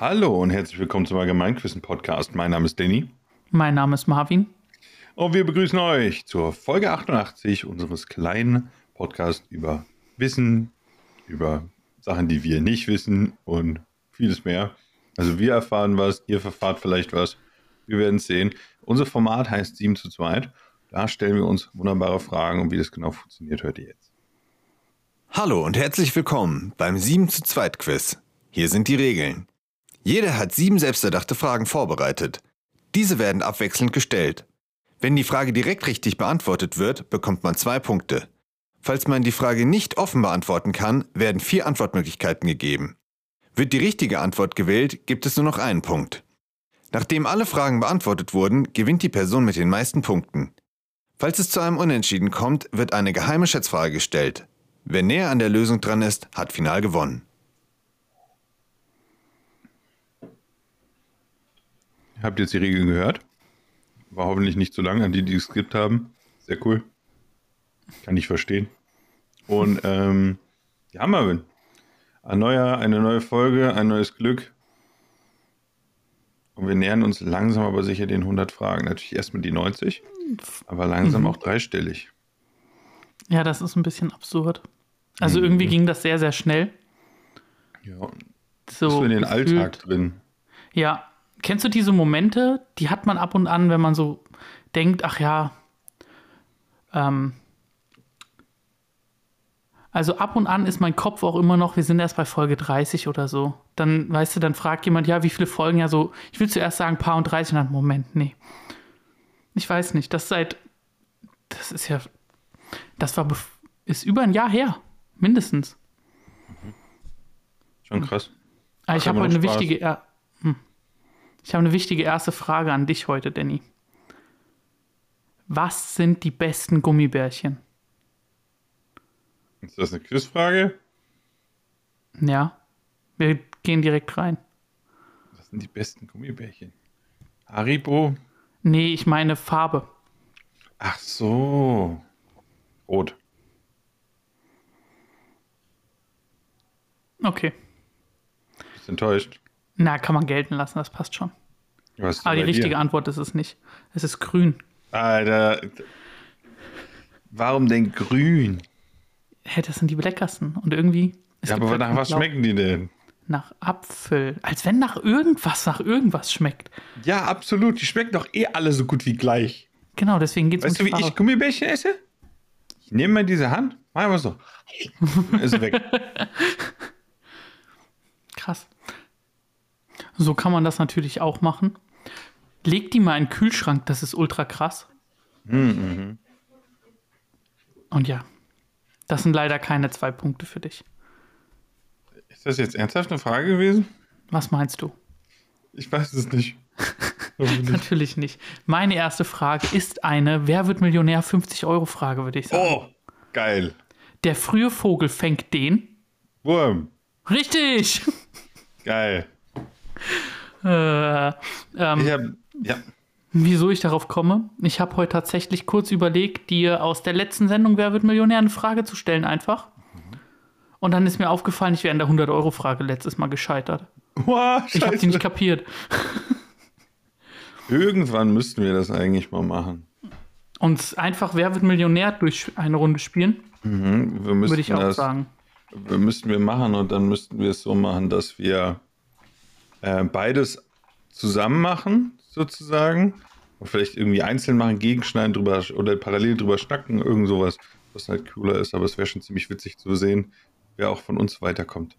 Hallo und herzlich willkommen zum Allgemeinquissen Podcast. Mein Name ist Danny. Mein Name ist Marvin. Und wir begrüßen euch zur Folge 88 unseres kleinen Podcasts über Wissen, über Sachen, die wir nicht wissen und vieles mehr. Also wir erfahren was, ihr verfahrt vielleicht was. Wir werden es sehen. Unser Format heißt 7 zu 2. Da stellen wir uns wunderbare Fragen und wie das genau funktioniert, hört ihr jetzt. Hallo und herzlich willkommen beim 7 zu 2 Quiz. Hier sind die Regeln. Jeder hat sieben selbsterdachte Fragen vorbereitet. Diese werden abwechselnd gestellt. Wenn die Frage direkt richtig beantwortet wird, bekommt man zwei Punkte. Falls man die Frage nicht offen beantworten kann, werden vier Antwortmöglichkeiten gegeben. Wird die richtige Antwort gewählt, gibt es nur noch einen Punkt. Nachdem alle Fragen beantwortet wurden, gewinnt die Person mit den meisten Punkten. Falls es zu einem Unentschieden kommt, wird eine geheime Schätzfrage gestellt. Wer näher an der Lösung dran ist, hat final gewonnen. Habt ihr jetzt die Regeln gehört? War hoffentlich nicht zu lang an die, die es gibt haben. Sehr cool. Kann ich verstehen. Und ähm, ja, Marvin. Ein neuer, eine neue Folge, ein neues Glück. Und wir nähern uns langsam aber sicher den 100 Fragen. Natürlich erstmal die 90, aber langsam mhm. auch dreistellig. Ja, das ist ein bisschen absurd. Also mhm. irgendwie ging das sehr, sehr schnell. Ja. So bist du in den gefühlt. Alltag drin. Ja, kennst du diese Momente, die hat man ab und an, wenn man so denkt, ach ja, ähm, also ab und an ist mein Kopf auch immer noch, wir sind erst bei Folge 30 oder so. Dann, weißt du, dann fragt jemand, ja, wie viele Folgen, ja so, ich will zuerst sagen, paar und 30, und dann, Moment, nee. Ich weiß nicht, das seit, das ist ja, das war, ist über ein Jahr her, mindestens. Mhm. Schon krass. Ah, ich habe heute eine wichtige, ja. Ich habe eine wichtige erste Frage an dich heute, Danny. Was sind die besten Gummibärchen? Ist das eine Quizfrage? Ja. Wir gehen direkt rein. Was sind die besten Gummibärchen? Haribo? Nee, ich meine Farbe. Ach so. Rot. Okay. Bist enttäuscht? Na, kann man gelten lassen, das passt schon. Aber die richtige dir? Antwort ist es nicht. Es ist grün. Alter. Warum denn grün? Hä, das sind die leckersten. Und irgendwie. Ja, aber halt nach was Blau. schmecken die denn? Nach Apfel. Als wenn nach irgendwas, nach irgendwas schmeckt. Ja, absolut. Die schmecken doch eh alle so gut wie gleich. Genau, deswegen geht's Weißt um du, wie ich Gummibärchen esse? Ich nehme mal diese Hand, mach einfach so. Ist weg. Krass. So kann man das natürlich auch machen. Leg die mal in den Kühlschrank, das ist ultra krass. Mhm. Und ja, das sind leider keine zwei Punkte für dich. Ist das jetzt ernsthaft eine Frage gewesen? Was meinst du? Ich weiß es nicht. Natürlich nicht. Meine erste Frage ist eine Wer wird Millionär 50 Euro Frage, würde ich sagen. Oh, geil. Der frühe Vogel fängt den Wurm. Richtig. Geil. Äh, ähm, ich hab, ja. Wieso ich darauf komme? Ich habe heute tatsächlich kurz überlegt, dir aus der letzten Sendung Wer wird Millionär eine Frage zu stellen, einfach. Und dann ist mir aufgefallen, ich wäre in der 100-Euro-Frage letztes Mal gescheitert. Wow, ich habe die nicht kapiert. Irgendwann müssten wir das eigentlich mal machen. Und einfach Wer wird Millionär durch eine Runde spielen? Mhm, Würde ich auch das, sagen. Wir müssten wir machen und dann müssten wir es so machen, dass wir äh, beides zusammen machen, sozusagen. Und vielleicht irgendwie einzeln machen, gegenschneiden drüber oder parallel drüber schnacken, irgend sowas, was halt cooler ist. Aber es wäre schon ziemlich witzig zu sehen, wer auch von uns weiterkommt.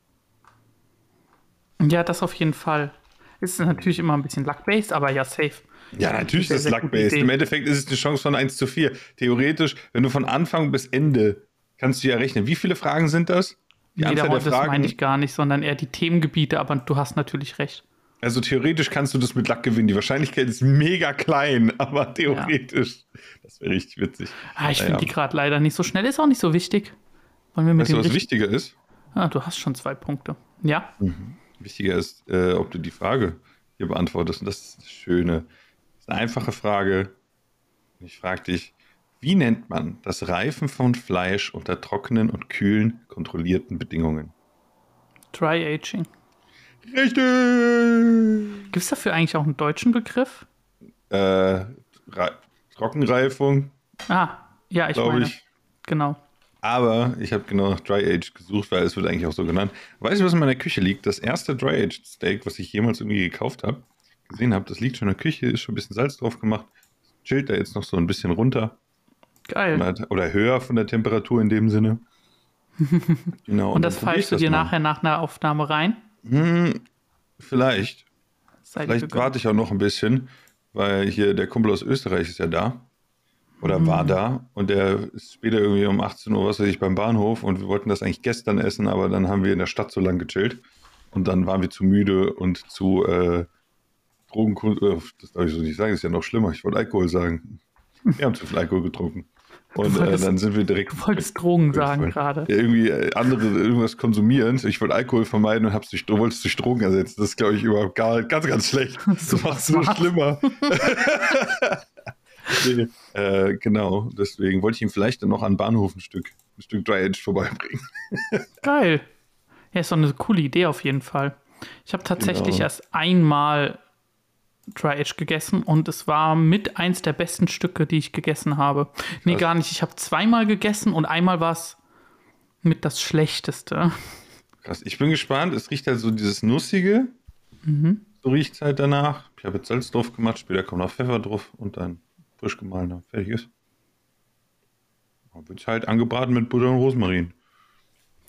Ja, das auf jeden Fall. Ist natürlich immer ein bisschen luck-based, aber ja, safe. Ja, natürlich ist es luck-based. Im Endeffekt ist es eine Chance von 1 zu 4. Theoretisch, wenn du von Anfang bis Ende kannst du ja rechnen. Wie viele Fragen sind das? Die nee, Anzahl der Fragen. Das meine ich gar nicht, sondern eher die Themengebiete, aber du hast natürlich recht. Also theoretisch kannst du das mit Lack gewinnen. Die Wahrscheinlichkeit ist mega klein, aber theoretisch. Ja. Das wäre richtig witzig. Ah, ich naja. finde die gerade leider nicht so schnell. Ist auch nicht so wichtig. Wollen wir mit weißt du, was wichtiger ist? Ah, du hast schon zwei Punkte. Ja. Mhm. Wichtiger ist, äh, ob du die Frage hier beantwortest. Und das ist das Schöne. Das ist eine einfache Frage. Ich frage dich, wie nennt man das Reifen von Fleisch unter trockenen und kühlen, kontrollierten Bedingungen? Dry Aging. Richtig! Gibt es dafür eigentlich auch einen deutschen Begriff? Äh, Re Trockenreifung, Ah, ja, ich glaube meine. ich. Genau. Aber ich habe genau nach Dry Age gesucht, weil es wird eigentlich auch so genannt. Weißt du, was in meiner Küche liegt? Das erste Dry Age Steak, was ich jemals irgendwie gekauft habe, gesehen habe, das liegt schon in der Küche, ist schon ein bisschen Salz drauf gemacht, chillt da jetzt noch so ein bisschen runter Geil. oder, oder höher von der Temperatur in dem Sinne. Genau. Und das probier ich pfeifst du dir mal. nachher nach einer Aufnahme rein? Hm, vielleicht. Sei Vielleicht warte ich auch noch ein bisschen, weil hier der Kumpel aus Österreich ist ja da. Oder war da. Und der ist später irgendwie um 18 Uhr, was weiß ich, beim Bahnhof. Und wir wollten das eigentlich gestern essen, aber dann haben wir in der Stadt so lang gechillt. Und dann waren wir zu müde und zu äh, Drogenkund. Äh, das darf ich so nicht sagen, das ist ja noch schlimmer. Ich wollte Alkohol sagen. Wir haben zu viel Alkohol getrunken. Und äh, wolltest- dann sind wir direkt. Du wolltest Drogen sagen Ja, gerade. irgendwie äh, andere irgendwas konsumieren. Ich wollte Alkohol vermeiden und hab's durch, wollte es durch Drogen ersetzen. Das ist, glaube ich, überhaupt gar, ganz, ganz schlecht. Das macht es nur schlimmer. nee, äh, genau, deswegen wollte ich ihm vielleicht dann noch an Bahnhof ein Stück, ein Stück Dry Edge vorbeibringen. Geil. Ja, ist doch eine coole Idee auf jeden Fall. Ich habe tatsächlich Genau. erst einmal Dry Edge gegessen und es war mit eins der besten Stücke, die ich gegessen habe. Nee, gar nicht. Ich habe zweimal gegessen und einmal war es mit das Schlechteste. Krass, ich bin gespannt. Es riecht halt so dieses Nussige. Mhm. So riecht es halt danach. Ich habe jetzt Salz drauf gemacht, später kommt noch Pfeffer drauf und dann frisch gemahlener. Fertig ist. Dann wird halt angebraten mit Butter und Rosmarin.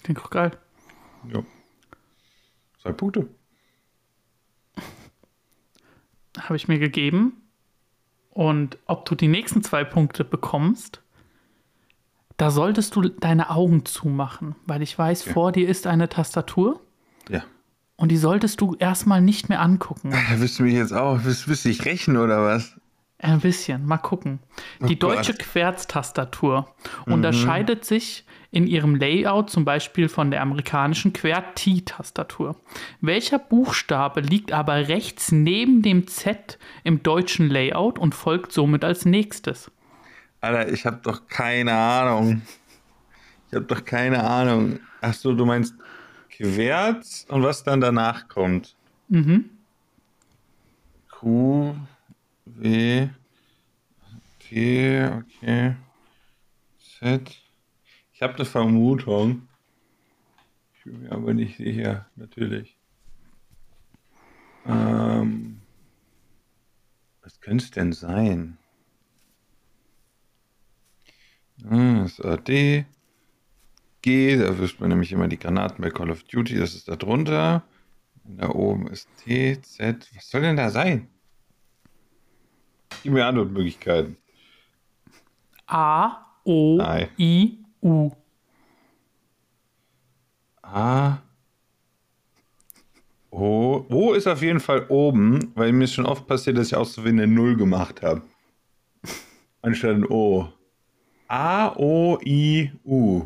Klingt auch geil. Ja. Zwei Punkte. Habe ich mir gegeben. Und ob du die nächsten zwei Punkte bekommst, da solltest du deine Augen zumachen, weil ich weiß, Okay. vor dir ist eine Tastatur Ja. und die solltest du erstmal nicht mehr angucken. Da wirst du mich jetzt auch, wirst, wirst du dich rächen oder was? Ein bisschen, mal gucken. Die Oh deutsche Querztastatur unterscheidet sich in ihrem Layout zum Beispiel von der amerikanischen QWERTY-Tastatur. Welcher Buchstabe liegt aber rechts neben dem Z im deutschen Layout und folgt somit als nächstes? Alter, ich habe doch keine Ahnung. Ich habe doch keine Ahnung. Ach so, du meinst Querz und was dann danach kommt? Mhm. Q, W, T, okay. Z. Ich habe eine Vermutung. Ich bin mir aber nicht sicher, natürlich. Ähm, was könnte es denn sein? Hm, Das ist AD. G, da wirft man nämlich immer die Granaten bei Call of Duty, das ist da drunter. Und da oben ist T, Z. Was soll denn da sein? Gib mir Antwortmöglichkeiten. A, O, Nein. I, U. A. O. O ist auf jeden Fall oben, weil mir ist schon oft passiert, dass ich aus so wie eine Null gemacht habe. Anstatt ein O. A, O, I, U.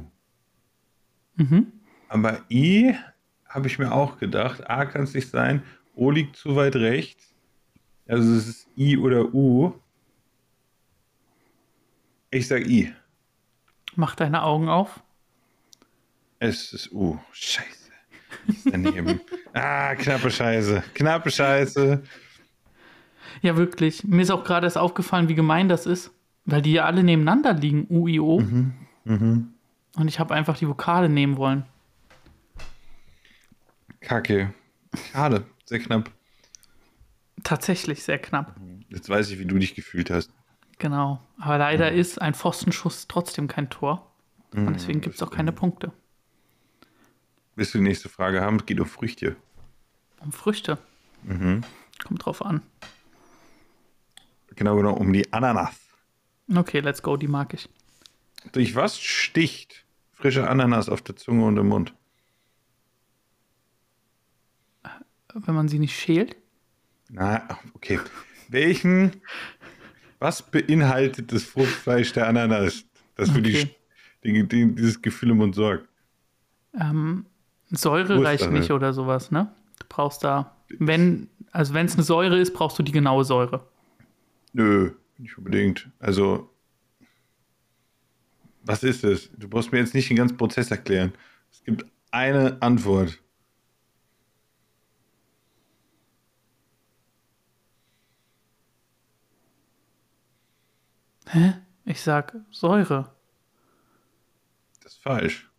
Mhm. Aber I habe ich mir auch gedacht. A kann es nicht sein. O liegt zu weit rechts. Also es ist I oder U. Ich sag I. Mach deine Augen auf. Es ist U. Scheiße. Ist daneben. ah, knappe Scheiße. Knappe Scheiße. Ja, wirklich. Mir ist auch gerade erst aufgefallen, wie gemein das ist, weil die ja alle nebeneinander liegen, U, I, O. Mhm. Und ich habe einfach die Vokale nehmen wollen. Kacke. Schade. Sehr knapp. Tatsächlich sehr knapp. Jetzt weiß ich, wie du dich gefühlt hast. Genau. Aber leider ist ein Pfostenschuss trotzdem kein Tor. Und deswegen gibt es auch keine Punkte. Willst du die nächste Frage haben? Es geht um Früchte. Um Früchte. Kommt drauf an. Genau genommen um die Ananas. Okay, let's go, die mag ich. Durch was sticht frische Ananas auf der Zunge und im Mund? Wenn man sie nicht schält. Na, okay. Welchen, was beinhaltet das Fruchtfleisch der Ananas, das für die, Okay. die, die, dieses Gefühl im Mund sorgt? Ähm, Säure Wurst, reicht nicht oder sowas, ne? Du brauchst da, wenn, also wenn es eine Säure ist, brauchst du die genaue Säure. Nö, nicht unbedingt. Also, was ist es? Du brauchst mir jetzt nicht den ganzen Prozess erklären. Es gibt eine Antwort. Hä? Ich sag Säure. Das ist falsch.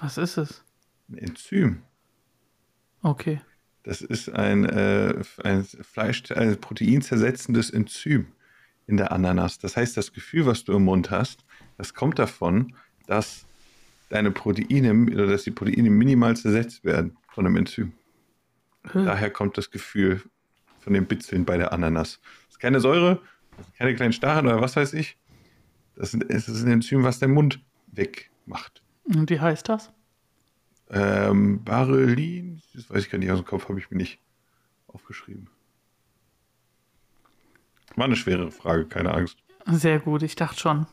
Was ist es? Ein Enzym. Okay. Das ist ein, äh, ein Fleisch, ein proteinzersetzendes Enzym in der Ananas. Das heißt, das Gefühl, was du im Mund hast, das kommt davon, dass deine Proteine oder dass die Proteine minimal zersetzt werden von einem Enzym. Hm. Daher kommt das Gefühl von dem Bitzeln bei der Ananas. Das ist keine Säure, keine kleinen Stacheln oder was weiß ich. Das, ist ein Enzym, was dein Mund wegmacht. Und wie heißt das? Ähm, Barelin, das weiß ich gar nicht aus dem Kopf, habe ich mir nicht aufgeschrieben. War eine schwere Frage, keine Angst. Sehr gut, ich dachte schon.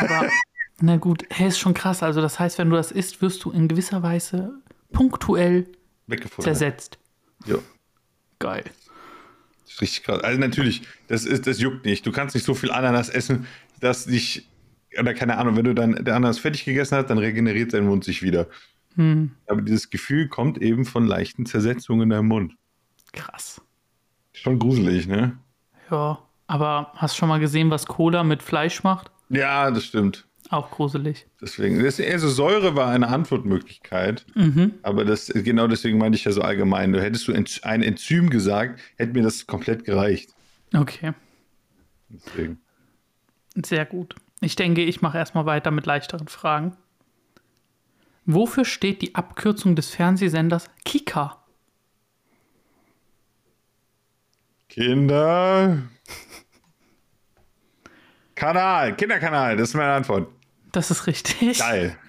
Aber na gut, hey, ist schon krass. Also das heißt, wenn du das isst, wirst du in gewisser Weise punktuell zersetzt. Ja, Geil. das ist richtig krass. Also natürlich, das, ist, das juckt nicht. Du kannst nicht so viel Ananas essen, dass dich, oder keine Ahnung, wenn du dann der Ananas fertig gegessen hast, dann regeneriert dein Mund sich wieder. Hm, Aber dieses Gefühl kommt eben von leichten Zersetzungen in deinem Mund. krass. Schon gruselig, ne? Ja, aber hast schon mal gesehen, was Cola mit Fleisch macht? Ja, das stimmt. Auch gruselig. Deswegen, also Säure war eine Antwortmöglichkeit, Mhm. aber das, genau deswegen meinte ich ja so allgemein. Du hättest du ein Enzym gesagt, hätte mir das komplett gereicht. Okay, Deswegen. Sehr gut. Ich denke, ich mache erstmal weiter mit leichteren Fragen. Wofür steht die Abkürzung des Fernsehsenders Kika? Kinder. Kanal, Kinderkanal, das ist meine Antwort. Das ist richtig. Geil.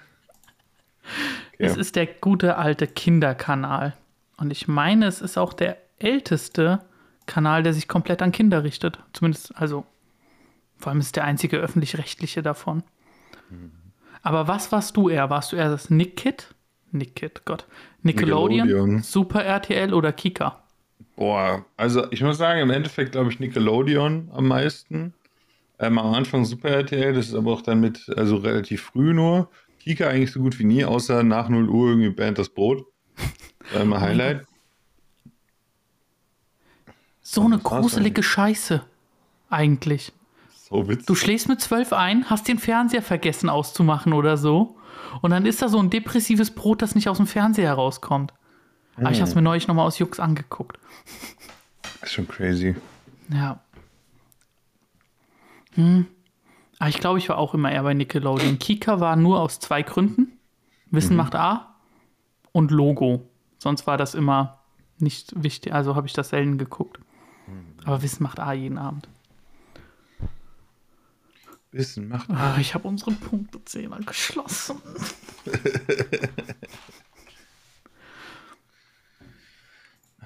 Es Okay. ist der gute alte Kinderkanal. Und ich meine, es ist auch der älteste Kanal, der sich komplett an Kinder richtet. Zumindest, also, vor allem ist es der einzige öffentlich-rechtliche davon. Aber was warst du eher? Warst du eher das Nick Kid? Nick Kid, Gott. Nickelodeon, Nickelodeon. Super RTL oder Kika? Boah, also ich muss sagen, im Endeffekt glaube ich Nickelodeon am meisten. Ähm, am Anfang Super RTL, das ist aber auch dann mit, also relativ früh nur. Kika eigentlich so gut wie nie, außer nach 0 Uhr irgendwie Band das Brot. War immer Highlight. So eine gruselige Scheiße. Eigentlich. So witzig. Du schläfst mit zwölf ein, hast den Fernseher vergessen auszumachen oder so. Und dann ist da so ein depressives Brot, das nicht aus dem Fernseher rauskommt. Aber ich habe es mir neulich nochmal aus Jux angeguckt. ist schon crazy. Ja. Hm. Aber ich glaube, ich war auch immer eher bei Nickelodeon. Kika war nur aus zwei Gründen. Wissen macht A und Logo. Sonst war das immer nicht wichtig. Also habe ich das selten geguckt. Aber Wissen macht A jeden Abend. Wissen macht. Ah, ich habe unseren Punktezähler geschlossen.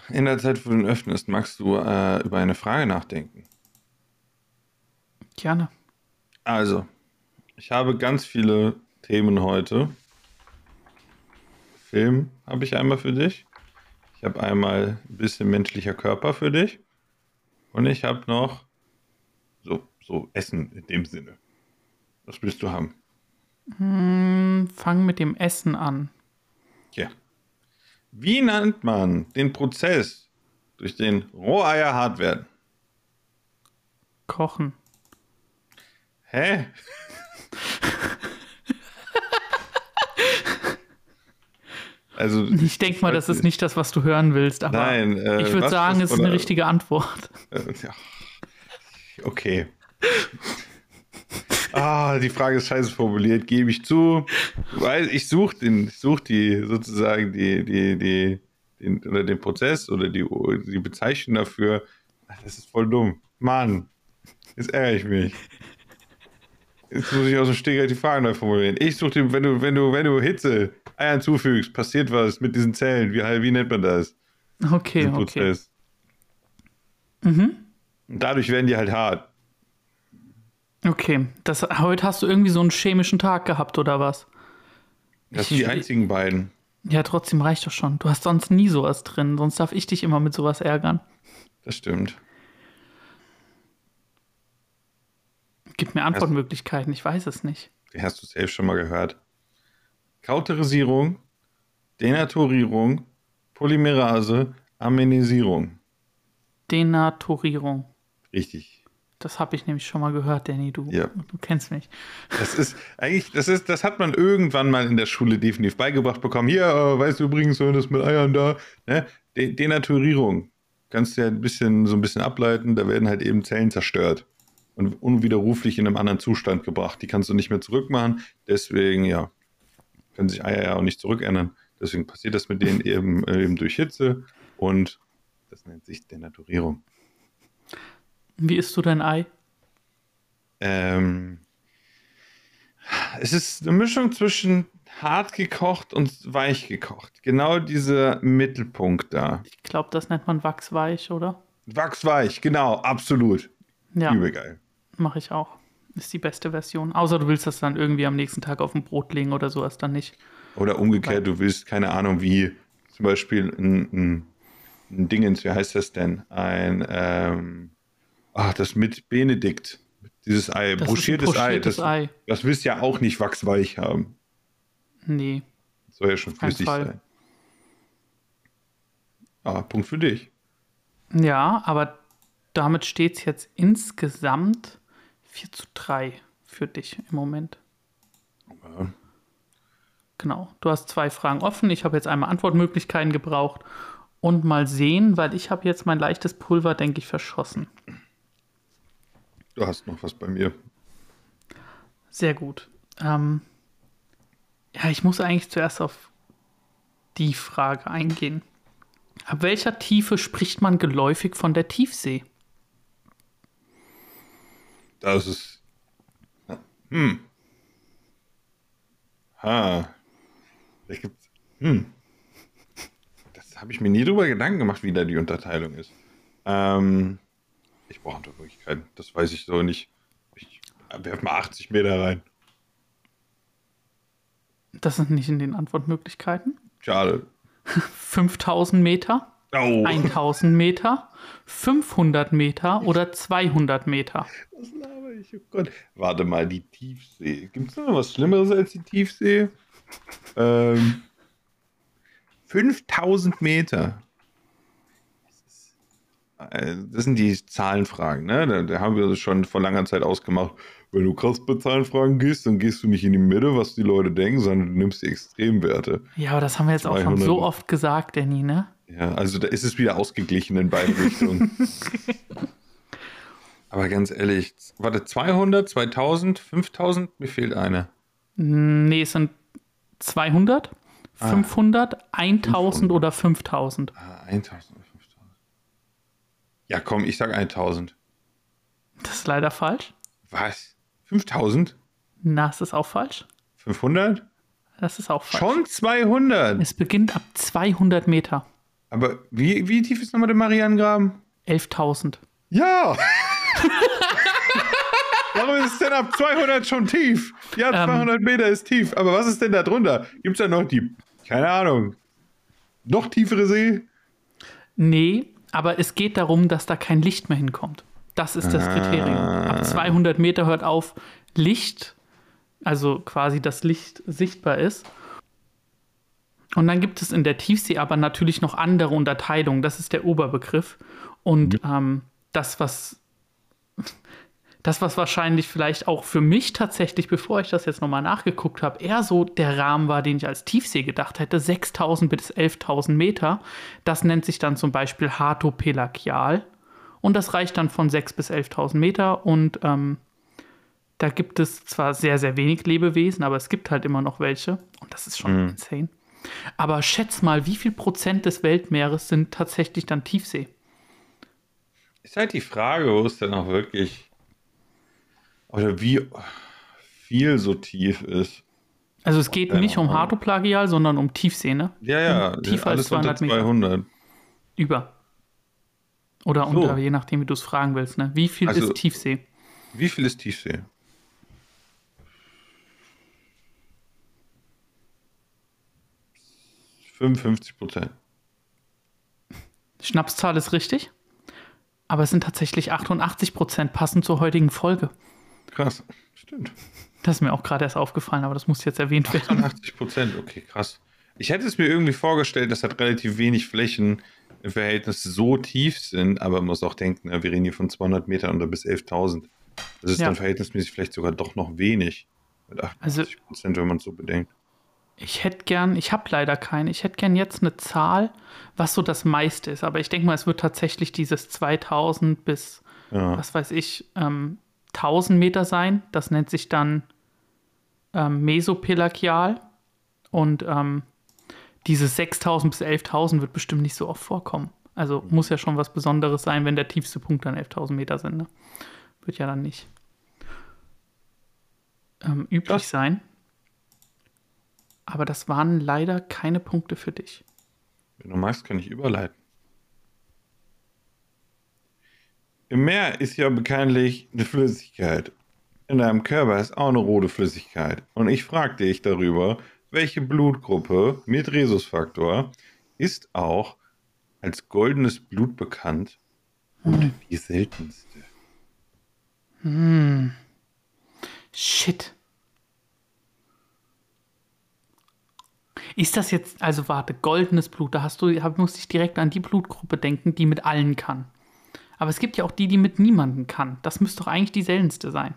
In der Zeit, wo du ihn öffnest, magst du äh, über eine Frage nachdenken. Gerne. Also, ich habe ganz viele Themen heute. Film habe ich einmal für dich. Ich habe einmal ein bisschen menschlicher Körper für dich. Und ich habe noch so, Essen in dem Sinne. Was willst du haben? Hm, fang mit dem Essen an. Ja. Wie nennt man den Prozess, durch den Roheier hart werden? Kochen. Hä? also, Ich denke mal, das ist nicht das, was du hören willst, aber Nein, äh, ich würde sagen, ist es ist eine richtige Antwort. Äh, ja. Okay. Ah, die Frage ist scheiße formuliert, gebe ich zu. Weil ich suche den, ich suche die sozusagen die, die, die, den, oder den Prozess oder die, die Bezeichnung dafür. Ach, Das ist voll dumm. Mann, jetzt ärgere ich mich. Jetzt muss ich aus dem Stegreif die Frage neu formulieren. Ich suche den, wenn du, wenn du, wenn du Hitze Eiern zufügst, passiert was mit diesen Zellen. Wie, wie nennt man das? Okay, okay. Prozess. Und dadurch werden die halt hart. Okay, das, heute hast du irgendwie so einen chemischen Tag gehabt oder was? Das sind die einzigen beiden. Ja, trotzdem reicht doch schon. Du hast sonst nie sowas drin, sonst darf ich dich immer mit sowas ärgern. Das stimmt. Gib mir Antwortmöglichkeiten, ich weiß es nicht. Die hast du selbst schon mal gehört. Kauterisierung, Denaturierung, Polymerase, Amenisierung. Denaturierung. Richtig. Das habe ich nämlich schon mal gehört, Danny. Du, Ja. du kennst mich. Das ist eigentlich, das ist, das hat man irgendwann mal in der Schule definitiv beigebracht bekommen. Hier, äh, weißt du übrigens, so das mit Eiern da, ne? De Denaturierung. Kannst du ja ein bisschen, so ein bisschen ableiten, da werden halt eben Zellen zerstört und unwiderruflich in einem anderen Zustand gebracht. Die kannst du nicht mehr zurückmachen. Deswegen, ja, können sich Eier ja auch nicht zurückändern. Deswegen passiert das mit denen eben, äh, eben durch Hitze und das nennt sich Denaturierung. Wie isst du dein Ei? Ähm, es ist eine Mischung zwischen hart gekocht und weich gekocht. Genau dieser Mittelpunkt da. Ich glaube, das nennt man wachsweich, oder? Wachsweich, genau, absolut. Ja, Übel geil. mache ich auch. Ist die beste Version. Außer du willst das dann irgendwie am nächsten Tag auf ein Brot legen oder sowas dann nicht. Oder umgekehrt, du willst, keine Ahnung, wie zum Beispiel ein, ein, ein Dingens, wie heißt das denn? Ein, ähm, ach, das mit Benedikt. Dieses Ei, Das ist ein bruschiertes Ei. Das, Ei. das willst du ja auch nicht wachsweich haben. Nee. Das soll ja schon flüssig sein. Ah, Punkt für dich. Ja, aber damit steht es jetzt insgesamt 4 zu 3 für dich im Moment. Ja. Genau. Du hast zwei Fragen offen. Ich habe jetzt einmal Antwortmöglichkeiten gebraucht. Und mal sehen, weil ich habe jetzt mein leichtes Pulver, denke ich, verschossen. Du hast noch was bei mir. Sehr gut. Ähm, ja, ich muss eigentlich zuerst auf die Frage eingehen. Ab welcher Tiefe spricht man geläufig von der Tiefsee? Das ist. Hm. Ha. Da gibt's. Hm. Das habe ich mir nie drüber Gedanken gemacht, wie da die Unterteilung ist. Ähm, ich brauche Antwortmöglichkeiten. Das weiß ich so nicht. Ich werf mal 80 Meter rein. Das sind nicht in den Antwortmöglichkeiten. Schade. 5000 Meter, Oh. 1000 Meter, 500 Meter oder 200 Meter? Was laber ich? Oh Gott. Warte mal, die Tiefsee. Gibt es noch was Schlimmeres als die Tiefsee? Ähm, 5000 Meter. Das äh, Das sind die Zahlenfragen, ne? Da, da haben wir uns schon vor langer Zeit ausgemacht. Wenn du krass bei Zahlenfragen gehst, dann gehst du nicht in die Mitte, was die Leute denken, sondern du nimmst die Extremwerte. Ja, aber das haben wir jetzt auch schon 200. so oft gesagt, Danny, ne? Ja, also da ist es wieder ausgeglichen in beide Richtungen. Aber ganz ehrlich, warte, 200, 2000, 5000, mir fehlt eine. Nee, es sind 200, Ah. 500, 1000 oder 5000. Ah, 1000 oder 5000. Ja, komm, ich sag 1000. Das ist leider falsch. Was? 5000? Na, ist das auch falsch? 500? Das ist auch falsch. Schon 200. Es beginnt ab 200 Meter. Aber wie, wie tief ist nochmal der Marianengraben? 11.000. Ja! Warum ist es denn ab 200 schon tief? Ja, Ähm. 200 Meter ist tief. Aber was ist denn da drunter? Gibt es da noch die, keine Ahnung, noch tiefere See? Nee, aber es geht darum, dass da kein Licht mehr hinkommt. Das ist das Kriterium. Ab 200 Meter hört auf Licht, also quasi das Licht sichtbar ist. Und dann gibt es in der Tiefsee aber natürlich noch andere Unterteilungen. Das ist der Oberbegriff. Und ähm, das, was das, was wahrscheinlich vielleicht auch für mich tatsächlich, bevor ich das jetzt nochmal nachgeguckt habe, eher so der Rahmen war, den ich als Tiefsee gedacht hätte, 6000 bis 11.000 Meter. Das nennt sich dann zum Beispiel Hatopelagial. Und das reicht dann von 6.000 bis 11.000 Meter. Und ähm, da gibt es zwar sehr, sehr wenig Lebewesen, aber es gibt halt immer noch welche. Und das ist schon insane. Aber schätz mal, wie viel Prozent des Weltmeeres sind tatsächlich dann Tiefsee? Ist halt die Frage, wo es denn auch wirklich. Oder wie viel so tief ist. Also es geht nicht um. Hartoplagial, sondern um Tiefsee, ne? Ja, ja, tiefer als alles unter 200 Meter. 200. Über. Oder So. unter, je nachdem, wie du es fragen willst, ne? Wie viel Also- ist Tiefsee? Wie viel ist Tiefsee? Fünfundfünfzig Prozent. Schnapszahl ist richtig, aber es sind tatsächlich 88 Prozent passend zur heutigen Folge. Krass. Stimmt. Das ist mir auch gerade erst aufgefallen, aber das muss jetzt erwähnt werden. 88 Prozent, okay, krass. Ich hätte es mir irgendwie vorgestellt, das hat relativ wenig Flächen im Verhältnis so tief sind, aber man muss auch denken, ne, wir reden hier von 200 Metern oder bis 11.000. Das ist Ja. dann verhältnismäßig vielleicht sogar doch noch wenig. Mit 88 Also- Prozent, wenn man es so bedenkt. Ich hätte gern, ich habe leider keine, ich hätte gern jetzt eine Zahl, was so das meiste ist. Aber ich denke mal, es wird tatsächlich dieses 2000 bis, Ja. was weiß ich, ähm, 1000 Meter sein. Das nennt sich dann ähm, Mesopelagial. Und ähm, dieses 6000 bis 11.000 wird bestimmt nicht so oft vorkommen. Also muss ja schon was Besonderes sein, wenn der tiefste Punkt dann 11.000 Meter sind. Ne? Wird ja dann nicht ähm, üblich Krass. sein. Aber das waren leider keine Punkte für dich. Wenn du magst, kann ich überleiten. Im Meer ist ja bekanntlich eine Flüssigkeit. In deinem Körper ist auch eine rote Flüssigkeit. Und ich fragte dich darüber, welche Blutgruppe mit Rhesusfaktor ist auch als goldenes Blut bekannt und die seltenste. Shit. Ist das jetzt, also warte, goldenes Blut, da hast du, da musste ich direkt an die Blutgruppe denken, die mit allen kann. Aber es gibt ja auch die, die mit niemandem kann. Das müsste doch eigentlich die seltenste sein.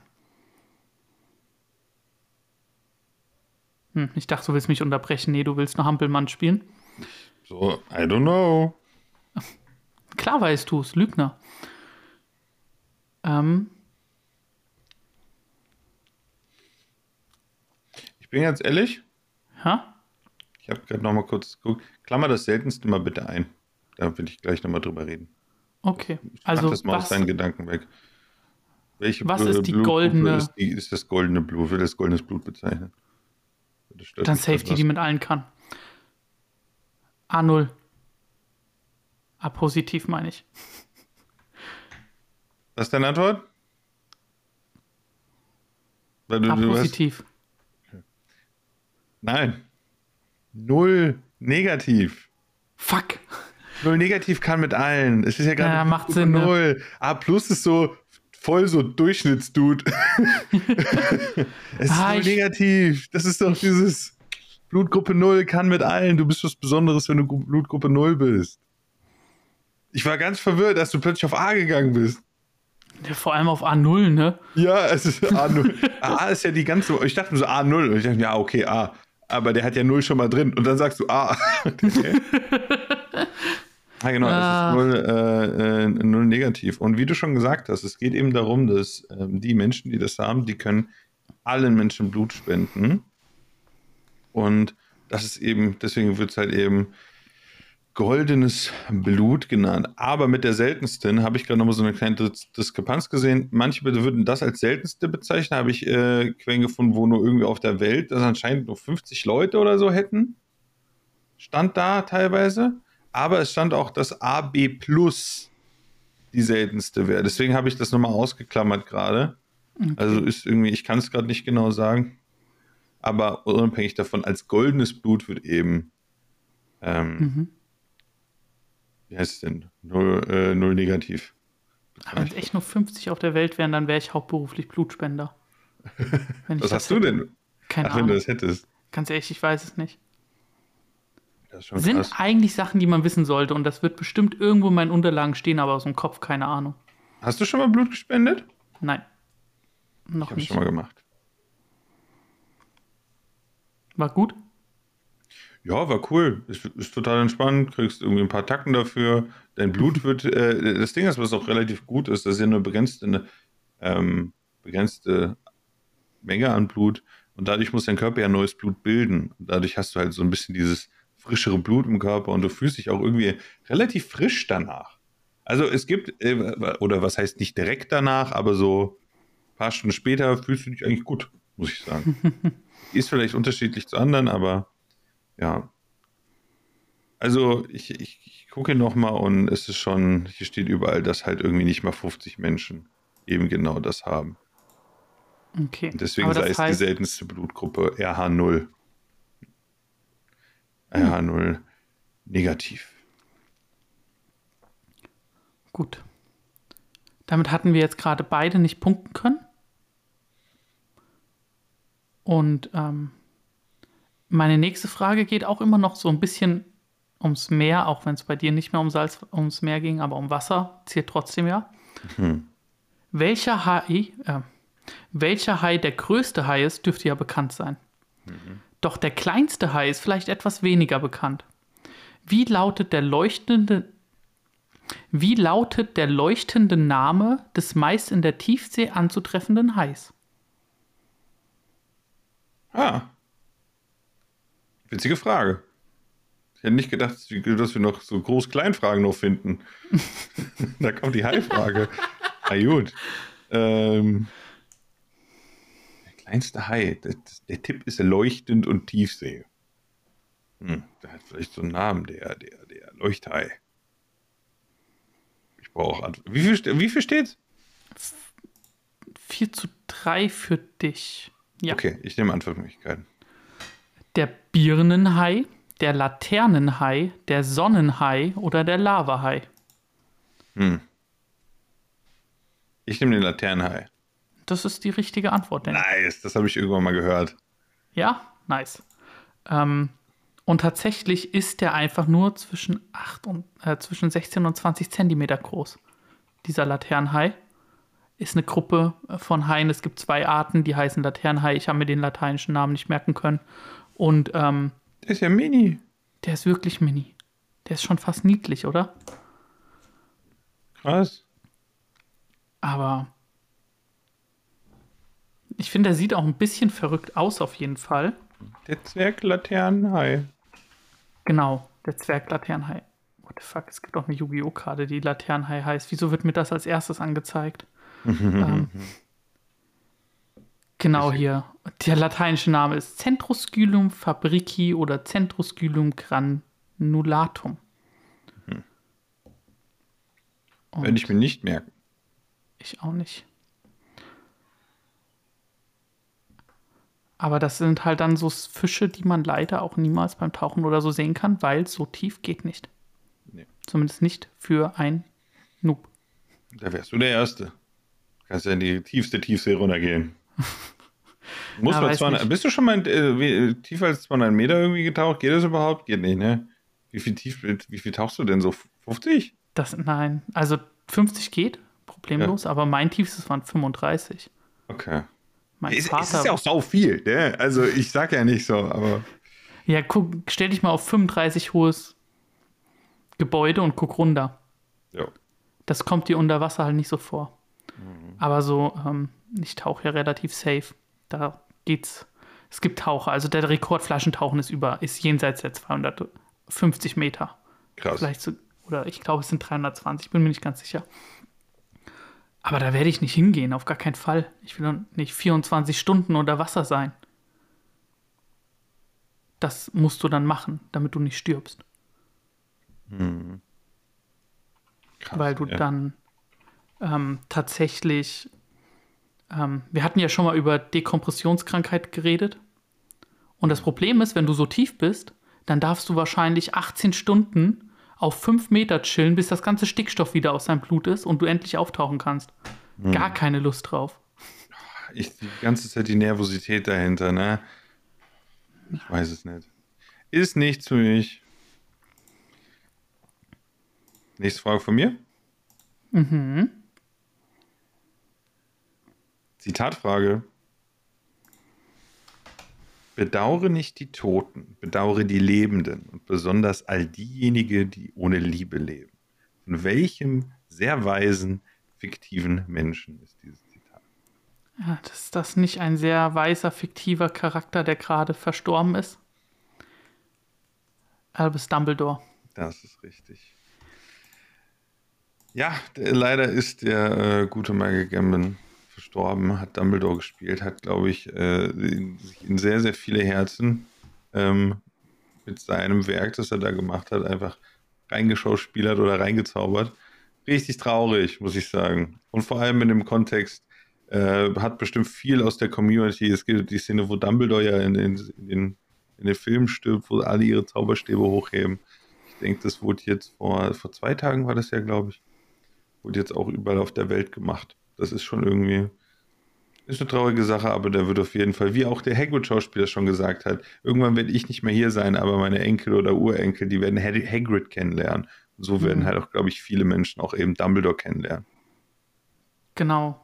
Hm, ich dachte, du willst mich unterbrechen. Nee, du willst noch Hampelmann spielen. So, I don't know. Klar weißt du es, Lügner. Ähm, Ich bin ganz ehrlich, ha? ich habe gerade noch mal kurz geguckt. Klammer das seltenste mal bitte ein. Da will ich gleich noch mal drüber reden. Okay. Also, das mal aus was, deinen Gedanken weg. Welche Was Bl- ist die Blutgruppe goldene- Ist, die, ist das goldene Blut? Wird das goldenes Blut bezeichnet? Dann mich safe die, mit allen kann. A0. A positiv meine ich. Was ist deine Antwort? Weil du, A du hast, positiv. nein. Null negativ. Fuck. Null negativ kann mit allen. Es ist ja gerade Ja, macht Sinn, ne? Null. A plus ist so voll so Durchschnittsdude. es ist Ah, null ich- negativ. Das ist doch dieses Blutgruppe Null kann mit allen. Du bist was Besonderes, wenn du Gru- Blutgruppe Null bist. Ich war ganz verwirrt, als du plötzlich auf A gegangen bist. Ja, vor allem auf A0, ne? Ja, es ist A0. A ist ja die ganze. Ich dachte nur so A0. Und ich dachte, ja, okay, A. Aber der hat ja 0 schon mal drin. Und dann sagst du A. ja, genau. Ah. Es ist 0, äh, äh, null negativ. Und wie du schon gesagt hast, es geht eben darum, dass ähm, die Menschen, die das haben, die können allen Menschen Blut spenden. Und das ist eben, deswegen wird es halt eben goldenes Blut genannt. Aber mit der seltensten habe ich gerade nochmal so eine kleine Dis Diskrepanz gesehen. Manche würden das als seltenste bezeichnen. Habe ich äh, Quellen gefunden, wo nur irgendwie auf der Welt das anscheinend nur 50 Leute oder so hätten. Stand da teilweise. Aber es stand auch, dass AB Plus die seltenste wäre. Deswegen habe ich das nochmal ausgeklammert gerade. Also ist irgendwie, ich kann es gerade nicht genau sagen. Aber unabhängig davon, als goldenes Blut wird eben ähm, Mhm. wie heißt es denn? Null, äh, null negativ. Aber wenn es echt nur 50 auf der Welt wären, dann wäre ich hauptberuflich Blutspender. Was hast du hätte. denn? Keine Ach, wenn du Ahnung. das hättest. Ganz ehrlich, ich weiß es nicht. Sind krass. eigentlich Sachen, die man wissen sollte. Und das wird bestimmt irgendwo in meinen Unterlagen stehen, aber aus dem Kopf keine Ahnung. Hast du schon mal Blut gespendet? Nein. Noch Hab ich nicht. schon mal gemacht. War gut? Ja, war cool. Ist, ist total entspannt. Kriegst irgendwie ein paar Tacken dafür. Dein Blut wird. Äh, das Ding ist, was auch relativ gut ist, das ist ja eine begrenzte, eine, ähm, begrenzte Menge an Blut. Und dadurch muss dein Körper ja neues Blut bilden. Und dadurch hast du halt so ein bisschen dieses frischere Blut im Körper und du fühlst dich auch irgendwie relativ frisch danach. Also es gibt, äh, oder was heißt nicht direkt danach, aber so ein paar Stunden später fühlst du dich eigentlich gut, muss ich sagen. Ist vielleicht unterschiedlich zu anderen, aber ja. Also ich, ich, ich gucke nochmal und es ist schon, hier steht überall, dass halt irgendwie nicht mal 50 Menschen eben genau das haben. Okay. Und deswegen sei es die heißt, seltenste Blutgruppe RH0. RH0 negativ. Gut. Damit hatten wir jetzt gerade beide nicht punkten können. Und ähm, meine nächste Frage geht auch immer noch so ein bisschen ums Meer, auch wenn es bei dir nicht mehr um Salz, ums Meer ging, aber um Wasser, zählt trotzdem ja. Hm. Welcher Hai, äh, welcher Hai der größte Hai ist, dürfte ja bekannt sein. Doch der kleinste Hai ist vielleicht etwas weniger bekannt. Wie lautet der leuchtende wie lautet der leuchtende Name des meist in der Tiefsee anzutreffenden Hais? Ah. Witzige Frage. Ich hätte nicht gedacht, dass wir noch so Groß-Klein-Fragen noch finden. da kommt die Hai-Frage. Na gut. Ähm, kleinste Hai. Der, der Tipp ist leuchtend und Tiefsee. Hm, der hat vielleicht so einen Namen, der, der, der Leuchthai. Ich brauche Antwort. Wie viel, wie viel steht's? 4 zu 3 für dich. Ja. Okay, ich nehme Antwortmöglichkeiten. Der Birnenhai, der Laternenhai, der Sonnenhai oder der Lavahai? Hm. Ich nehme den Laternenhai. Das ist die richtige Antwort, denke ich. Nice, das habe ich irgendwann mal gehört. Ja, nice. Ähm, und tatsächlich ist der einfach nur zwischen, 8 und, äh, zwischen 16 und 20 Zentimeter groß. Dieser Laternenhai ist eine Gruppe von Haien. Es gibt zwei Arten, die heißen Laternenhai. Ich habe mir den lateinischen Namen nicht merken können. Und ähm, Der ist ja mini. der ist wirklich mini. Der ist schon fast niedlich, oder? Krass. Aber ich finde, der sieht auch ein bisschen verrückt aus, auf jeden Fall. Der Zwerglaternenhai. Genau, der Zwerglaternenhai. What the fuck, es gibt auch eine Yu-Gi-Oh! Karte, die Laternenhai heißt. Wieso wird mir das als erstes angezeigt? ähm, genau hier. Der lateinische Name ist Centrosculum fabrici oder Centrosculum granulatum. Und Werde ich mir nicht merken. ich auch nicht. Aber das sind halt dann so Fische, die man leider auch niemals beim Tauchen oder so sehen kann, weil so tief geht nicht. Nee. Zumindest nicht für ein Noob. Da wärst du der Erste. Kannst ja in die tiefste Tiefsee runtergehen. Muss Ja, man weiß 200, nicht. bist du schon mal äh, wie, tiefer als 200 Meter irgendwie getaucht? Geht das überhaupt? Geht nicht, ne? Wie viel tief, wie viel tauchst du denn so? 50? Das, nein, also 50 geht, problemlos, aber mein tiefstes waren 35. Okay. Mein Es, Vater. es ist ja auch sau viel, ne? Also ich sag ja nicht so, aber ja, guck, stell dich mal auf 35 hohes Gebäude und guck runter. ja. Das kommt dir unter Wasser halt nicht so vor. Mhm. Aber so, ähm, ich tauche ja relativ safe. Da geht's. Es gibt Taucher. Also der Rekordflaschentauchen ist über, ist jenseits der 250 Meter. Krass. Vielleicht so, oder ich glaube, es sind 320, bin mir nicht ganz sicher. Aber da werde ich nicht hingehen, auf gar keinen Fall. Ich will nicht 24 Stunden unter Wasser sein. Das musst du dann machen, damit du nicht stirbst. Krass, weil du ja. dann ähm, tatsächlich, ähm, wir hatten ja schon mal über Dekompressionskrankheit geredet. Und das Problem ist, wenn du so tief bist, dann darfst du wahrscheinlich 18 Stunden auf 5 Meter chillen, bis das ganze Stickstoff wieder aus deinem Blut ist und du endlich auftauchen kannst. Hm. Gar keine Lust drauf. Ich, die ganze Zeit die Nervosität dahinter, ne? Ich weiß es nicht. Ist nichts für mich. Nächste Frage von mir. Mhm. Zitatfrage. Bedauere nicht die Toten, bedauere die Lebenden und besonders all diejenigen, die ohne Liebe leben. Von welchem sehr weisen, fiktiven Menschen ist dieses Zitat? Ja, das ist das nicht ein sehr weißer, fiktiver Charakter, der gerade verstorben ist? Albus Dumbledore. Das ist richtig. Ja, der, leider ist der äh, gute Michael Gambon verstorben, hat Dumbledore gespielt, hat, glaube ich, äh, in, in sehr, sehr viele Herzen ähm, mit seinem Werk, das er da gemacht hat, einfach reingeschauspielert oder reingezaubert. Richtig traurig, muss ich sagen. Und vor allem in dem Kontext äh, hat bestimmt viel aus der Community. Es gibt die Szene, wo Dumbledore ja in, in, in, den, in den Film stirbt, wo alle ihre Zauberstäbe hochheben. Ich denke, das wurde jetzt vor, vor zwei Tagen, war das ja, glaube ich, wurde jetzt auch überall auf der Welt gemacht. Das ist schon irgendwie Ist eine traurige Sache, aber der wird auf jeden Fall, wie auch der Hagrid-Schauspieler schon gesagt hat, irgendwann werde ich nicht mehr hier sein, aber meine Enkel oder Urenkel, die werden Hagrid kennenlernen. Und so werden Mhm. halt auch, glaube ich, viele Menschen auch eben Dumbledore kennenlernen. Genau.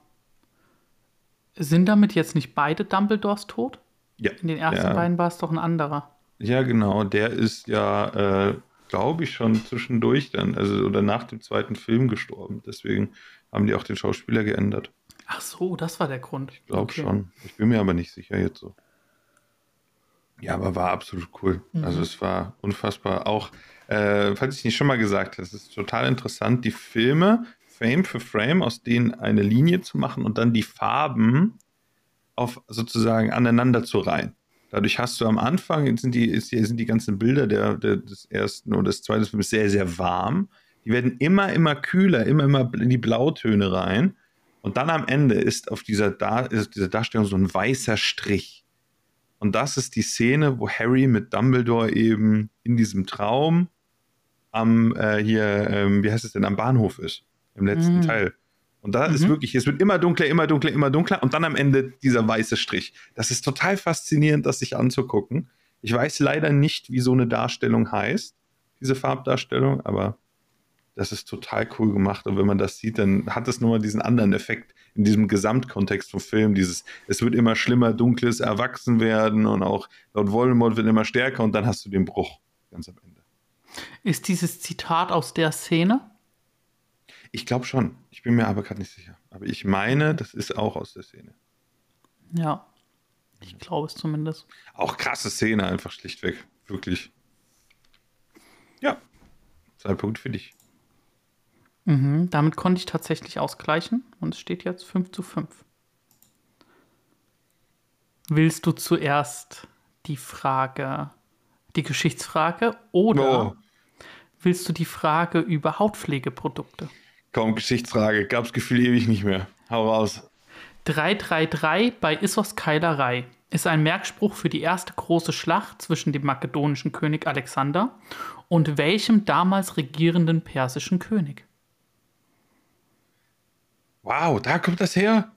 Sind damit jetzt nicht beide Dumbledores tot? Ja. In den ersten Ja. beiden war es doch ein anderer. Ja, genau. Der ist ja, äh, glaube ich, schon zwischendurch dann, also oder nach dem zweiten Film gestorben. Deswegen haben die auch den Schauspieler geändert. Ach so, das war der Grund. Ich glaube Okay. schon. Ich bin mir aber nicht sicher jetzt so. Ja, aber war absolut cool. Mhm. Also es war unfassbar. Auch, äh, falls ich nicht schon mal gesagt habe, es ist total interessant, die Filme Frame für Frame, aus denen eine Linie zu machen und dann die Farben auf sozusagen aneinander zu reihen. Dadurch hast du am Anfang, sind die, sind die ganzen Bilder der, der, des ersten und des zweiten Films sehr, sehr warm. Die werden immer, immer kühler, immer, immer in die Blautöne rein. Und dann am Ende ist auf dieser, Dar ist dieser Darstellung so ein weißer Strich. Und das ist die Szene, wo Harry mit Dumbledore eben in diesem Traum am, äh, hier, ähm, wie heißt es denn, am Bahnhof ist. Im letzten Mhm. Teil. Und da ist Mhm. wirklich, es wird immer dunkler, immer dunkler, immer dunkler und dann am Ende dieser weiße Strich. Das ist total faszinierend, das sich anzugucken. Ich weiß leider nicht, wie so eine Darstellung heißt, diese Farbdarstellung, aber das ist total cool gemacht. Und wenn man das sieht, dann hat es nochmal diesen anderen Effekt in diesem Gesamtkontext vom Film. Dieses, es wird immer schlimmer, dunkles Erwachsenwerden und auch Lord Voldemort wird immer stärker und dann hast du den Bruch ganz am Ende. Ist dieses Zitat aus der Szene? Ich glaube schon. Ich bin mir aber gerade nicht sicher. Aber ich meine, das ist auch aus der Szene. Ja. Ich glaube es zumindest. Auch krasse Szene, einfach schlichtweg. Wirklich. Ja. Zwei Punkte für dich. Mhm, damit konnte ich tatsächlich ausgleichen und es steht jetzt 5 zu 5. Willst du zuerst die Frage, die Geschichtsfrage oder Oh. willst du die Frage über Hautpflegeprodukte? Kaum Geschichtsfrage. Gab's Gefühl ewig nicht mehr. Hau raus. 333 bei Issos Keilerei ist ein Merkspruch für die erste große Schlacht zwischen dem makedonischen König Alexander und welchem damals regierenden persischen König. Wow, da kommt das her?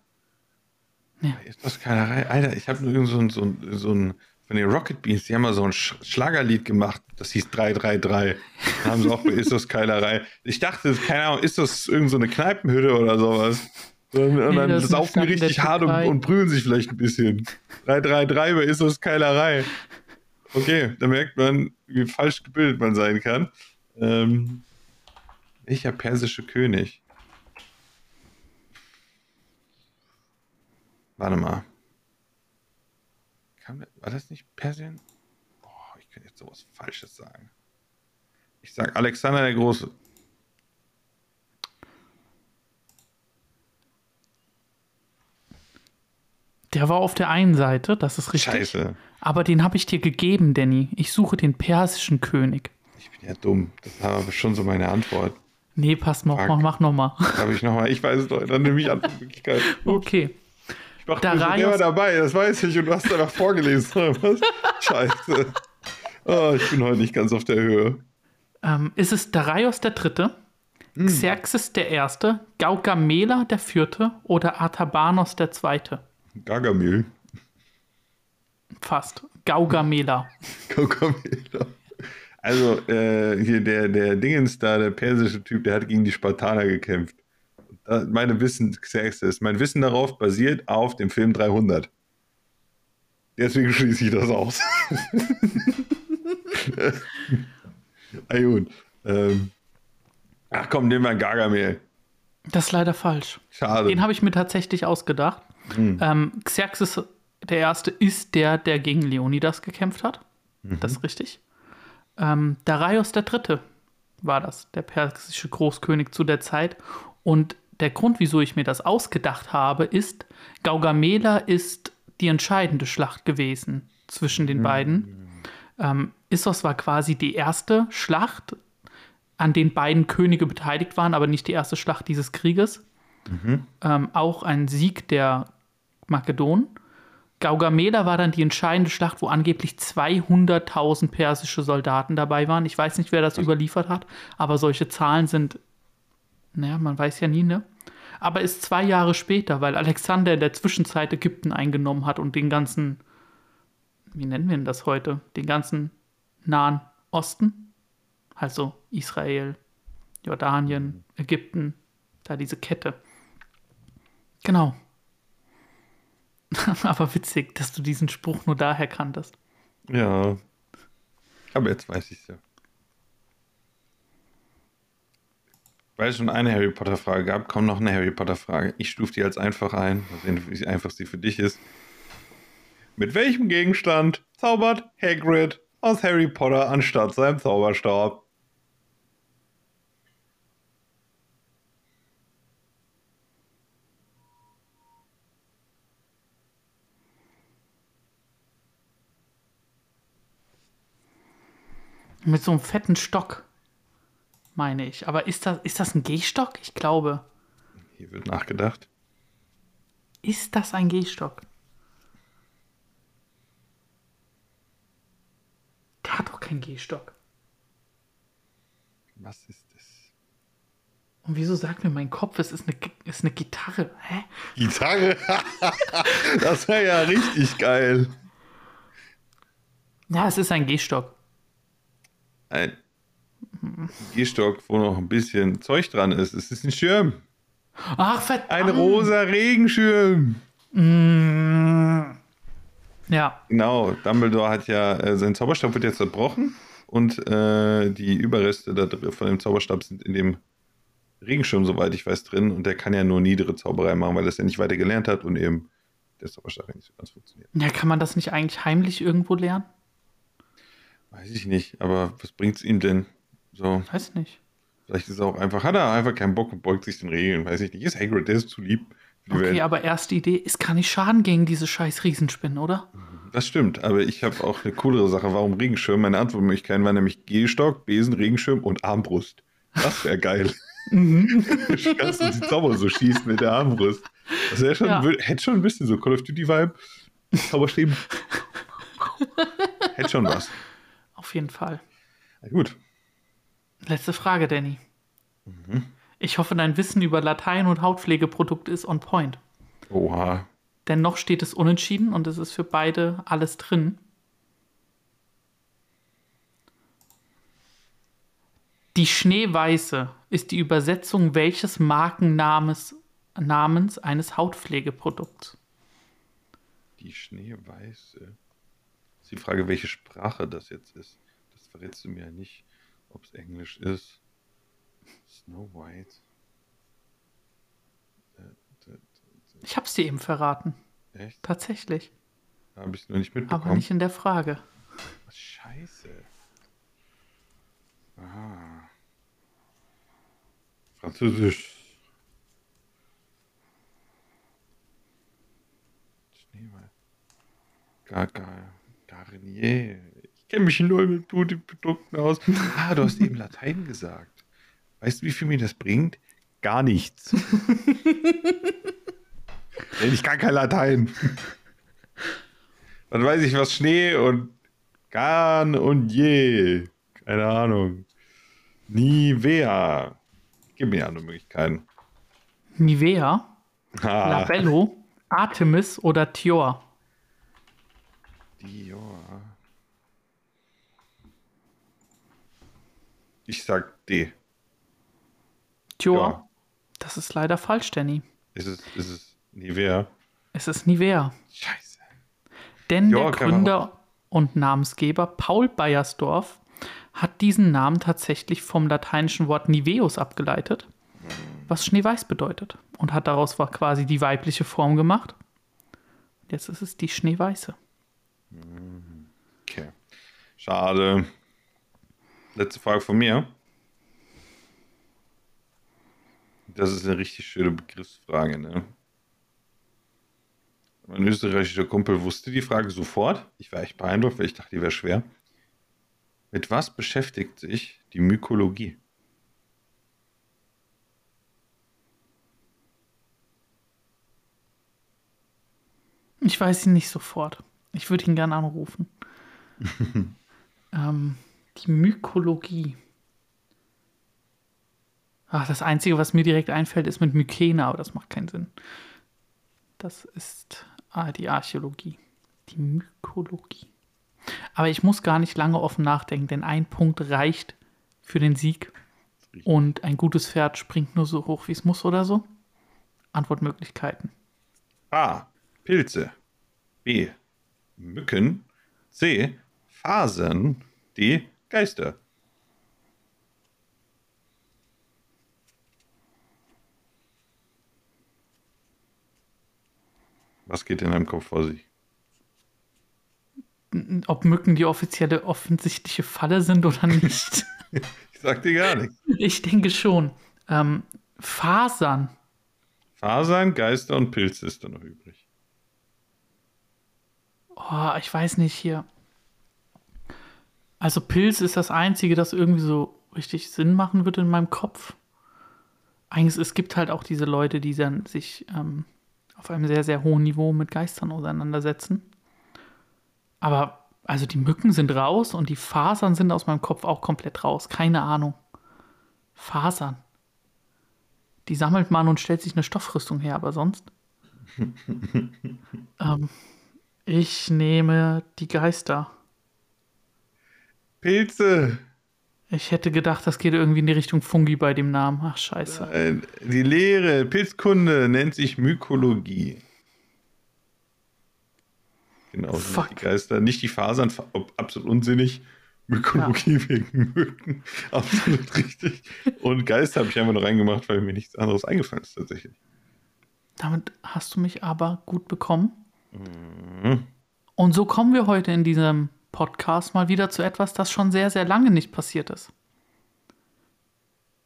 Ja. Ist das Keilerei? Alter, ich habe nur irgend so ein, so ein, so ein von den Rocket Beans, die haben mal so ein Sch Schlagerlied gemacht, das hieß 333. Da haben sie auch bei Ist das Keilerei. Ich dachte, keine Ahnung, ist das irgend so eine Kneipenhütte oder sowas? Und, und Nee, dann eine saufen die richtig hart und, und prügeln sich vielleicht ein bisschen. 333 bei Ist das Keilerei. Okay, da merkt man, wie falsch gebildet man sein kann. Ähm, welcher persische König? Warte mal. Kam der, war das nicht Persien? Boah, ich könnte jetzt sowas Falsches sagen. Ich sag Alexander der Große. Der war auf der einen Seite, das ist richtig. Scheiße. Aber den habe ich dir gegeben, Danny. Ich suche den persischen König. Ich bin ja dumm. Das war aber schon so meine Antwort. Nee, passt noch, mach, mach noch mal. Habe ich nochmal, ich weiß es doch, dann nehme ich an Möglichkeit. Okay. Ich so, Darius- war dabei, das weiß ich, und du hast einfach vorgelesen. Scheiße. Oh, ich bin heute nicht ganz auf der Höhe. Ähm, ist es Darius der Dritte, Hm. Xerxes der Erste, Gaugamela der Vierte oder Artabanos der Zweite? Gargamel. Fast. Gaugamela. Kokomela. Also, äh, hier der, der Dingens da, der persische Typ, der hat gegen die Spartaner gekämpft. Da, meine Wissen, Xerxes, mein Wissen darauf basiert auf dem Film 300. Deswegen schließe ich das aus. ah, gut. Ähm, ach komm, nehmen wir einen Gargamel. Das ist leider falsch. Schade. Den habe ich mir tatsächlich ausgedacht. Hm. Ähm, Xerxes der Erste ist der, der gegen Leonidas gekämpft hat. Mhm. Das ist richtig. Ähm, Darius der Dritte war das, der persische Großkönig zu der Zeit. Und der Grund, wieso ich mir das ausgedacht habe, ist, Gaugamela ist die entscheidende Schlacht gewesen zwischen den beiden. Ähm, Issos war quasi die erste Schlacht, an den beiden Könige beteiligt waren, aber nicht die erste Schlacht dieses Krieges. Ähm, auch ein Sieg der Makedonen. Gaugamela war dann die entscheidende Schlacht, wo angeblich 200.000 persische Soldaten dabei waren. Ich weiß nicht, wer das überliefert hat, aber solche Zahlen sind, naja, man weiß ja nie, ne? aber ist zwei Jahre später, weil Alexander in der Zwischenzeit Ägypten eingenommen hat und den ganzen, wie nennen wir denn das heute, den ganzen Nahen Osten, also Israel, Jordanien, Ägypten, da diese Kette. Genau. aber witzig, dass du diesen Spruch nur daher kanntest. Ja. Aber jetzt weiß ich es ja. Weil es schon eine Harry Potter Frage gab, kommt noch eine Harry Potter Frage. Ich stufe die als einfach ein, mal sehen, wie einfach sie für dich ist. Mit welchem Gegenstand zaubert Hagrid aus Harry Potter anstatt seinem Zauberstab? Mit so einem fetten Stock, meine ich. Aber ist das, ist das ein Gehstock? Ich glaube. Hier wird nachgedacht. Ist das ein Gehstock? Der hat doch keinen Gehstock. Was ist das? Und wieso sagt mir mein Kopf, es ist eine, ist eine Gitarre? Hä? Gitarre? das wäre ja richtig geil. Ja, es ist ein Gehstock. Ein Gehstock, wo noch ein bisschen Zeug dran ist. Es ist ein Schirm. Ach, verdammt. Ein rosa Regenschirm. Ja, Genau, Dumbledore hat ja, äh, sein Zauberstab wird jetzt zerbrochen und äh, die Überreste da von dem Zauberstab sind in dem Regenschirm, soweit ich weiß, drin und der kann ja nur niedere Zauberei machen, weil er es ja nicht weiter gelernt hat und eben der Zauberstab nicht so ganz funktioniert. ja, kann man das nicht eigentlich heimlich irgendwo lernen? Weiß ich nicht, aber was bringt es ihm denn? So, Weiß nicht. vielleicht ist er auch einfach, hat er einfach keinen Bock und beugt sich den Regeln, weiß ich nicht. Ist Hagrid, der ist zu lieb Okay, Welt. aber erste Idee, es kann nicht schaden gegen diese scheiß Riesenspinnen, oder? Das stimmt, aber ich habe auch eine coolere Sache. Warum Regenschirm? Meine Antwortmöglichkeiten waren nämlich Gehstock, Besen, Regenschirm und Armbrust. Das wäre geil. Mhm. du kannst die Zauber so schießen mit der Armbrust. Das wäre schon, Ja. hätte schon ein bisschen so Call of Duty-Vibe. Zauberstäben. hätte schon was. Auf jeden Fall. Na gut. Letzte Frage, Danny. Ich hoffe, dein Wissen über Latein und Hautpflegeprodukte ist on point. Oha. Denn noch steht es unentschieden und es ist für beide alles drin. Die Schneeweiße ist die Übersetzung welches Markennamens Namens eines Hautpflegeprodukts? Die Schneeweiße. Ist die Frage, welche Sprache das jetzt ist. Das verrätst du mir ja nicht, ob es Englisch ist. Snow White. Äh, Ich habe es dir eben verraten. Echt? Tatsächlich. Habe ich nur nicht Aber mitbekommen. nicht in der Frage. Was Scheiße. Ah. Französisch. Schneeweiß. Gar, gar, Garnier. Ich kenne mich null mit Beauty-Produkten aus. Ah, du hast eben Latein gesagt. Weißt du, wie viel mir das bringt? Gar nichts. Denn ich kann kein Latein. Dann weiß ich, was Schnee und Garn und je. Keine Ahnung. Nivea. Gib mir andere Möglichkeiten. Nivea, Ah, Labello, Artemis oder Tior? Dior. Ich sag D. Tior. Ja. Das ist leider falsch, Danny. Ist es, ist es Nivea? Es ist Nivea. Scheiße. Denn Ja, der Gründer und Namensgeber Paul Beiersdorf hat diesen Namen tatsächlich vom lateinischen Wort Niveus abgeleitet, was Schneeweiß bedeutet. Und hat daraus quasi die weibliche Form gemacht. Jetzt ist es die Schneeweiße. Okay. Schade. Letzte Frage von mir. Das ist eine richtig schöne Begriffsfrage, ne? Mein österreichischer Kumpel wusste die Frage sofort. Ich war echt beeindruckt, weil ich dachte, die wäre schwer. Mit was beschäftigt sich die Mykologie? Ich weiß ihn nicht sofort. Ich würde ihn gerne anrufen. ähm, die Mykologie. Ach, das Einzige, was mir direkt einfällt, ist mit Mykene, aber das macht keinen Sinn. Das ist ah, die Archäologie. Die Mykologie. Aber ich muss gar nicht lange offen nachdenken, denn ein Punkt reicht für den Sieg. Und ein gutes Pferd springt nur so hoch, wie es muss oder so. Antwortmöglichkeiten. A. Pilze. B. Mücken. C. Fasern. D. Geister. Was geht in deinem Kopf vor sich? Ob Mücken die offizielle, offensichtliche Falle sind oder nicht. ich sag dir gar nichts. Ich denke schon. Ähm, Fasern. Fasern, Geister und Pilze ist da noch übrig. Oh, ich weiß nicht hier. Also Pilz ist das Einzige, das irgendwie so richtig Sinn machen würde in meinem Kopf. Eigentlich, es gibt halt auch diese Leute, die dann sich ähm, auf einem sehr, sehr hohen Niveau mit Geistern auseinandersetzen. Aber also die Mücken sind raus und die Fasern sind aus meinem Kopf auch komplett raus. Keine Ahnung. Fasern. Die sammelt man und stellt sich eine Stoffrüstung her, aber sonst. ähm, ich nehme die Geister. Pilze. Ich hätte gedacht, das geht irgendwie in die Richtung Fungi bei dem Namen. Ach, scheiße. Die Lehre, Pilzkunde, nennt sich Mykologie. Genau, Fuck. die Geister. Nicht die Fasern, absolut unsinnig. Mykologie wegen Mücken. Absolut richtig. Und Geister habe ich einfach noch reingemacht, weil mir nichts anderes eingefallen ist tatsächlich. Damit hast du mich aber gut bekommen. Und so kommen wir heute in diesem Podcast mal wieder zu etwas, das schon sehr, sehr lange nicht passiert ist.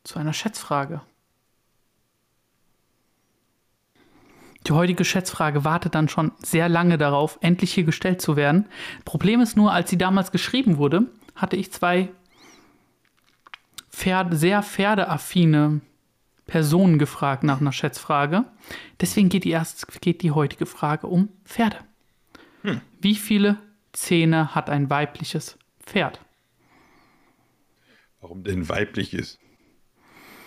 Zu einer Schätzfrage. Die heutige Schätzfrage wartet dann schon sehr lange darauf, endlich hier gestellt zu werden. Problem ist nur, als sie damals geschrieben wurde, hatte ich zwei Pferde, sehr pferdeaffine Personen gefragt nach einer Schätzfrage. Deswegen geht die, erst, geht die heutige Frage um Pferde. Wie viele Zähne hat ein weibliches Pferd? Warum denn weiblich ist?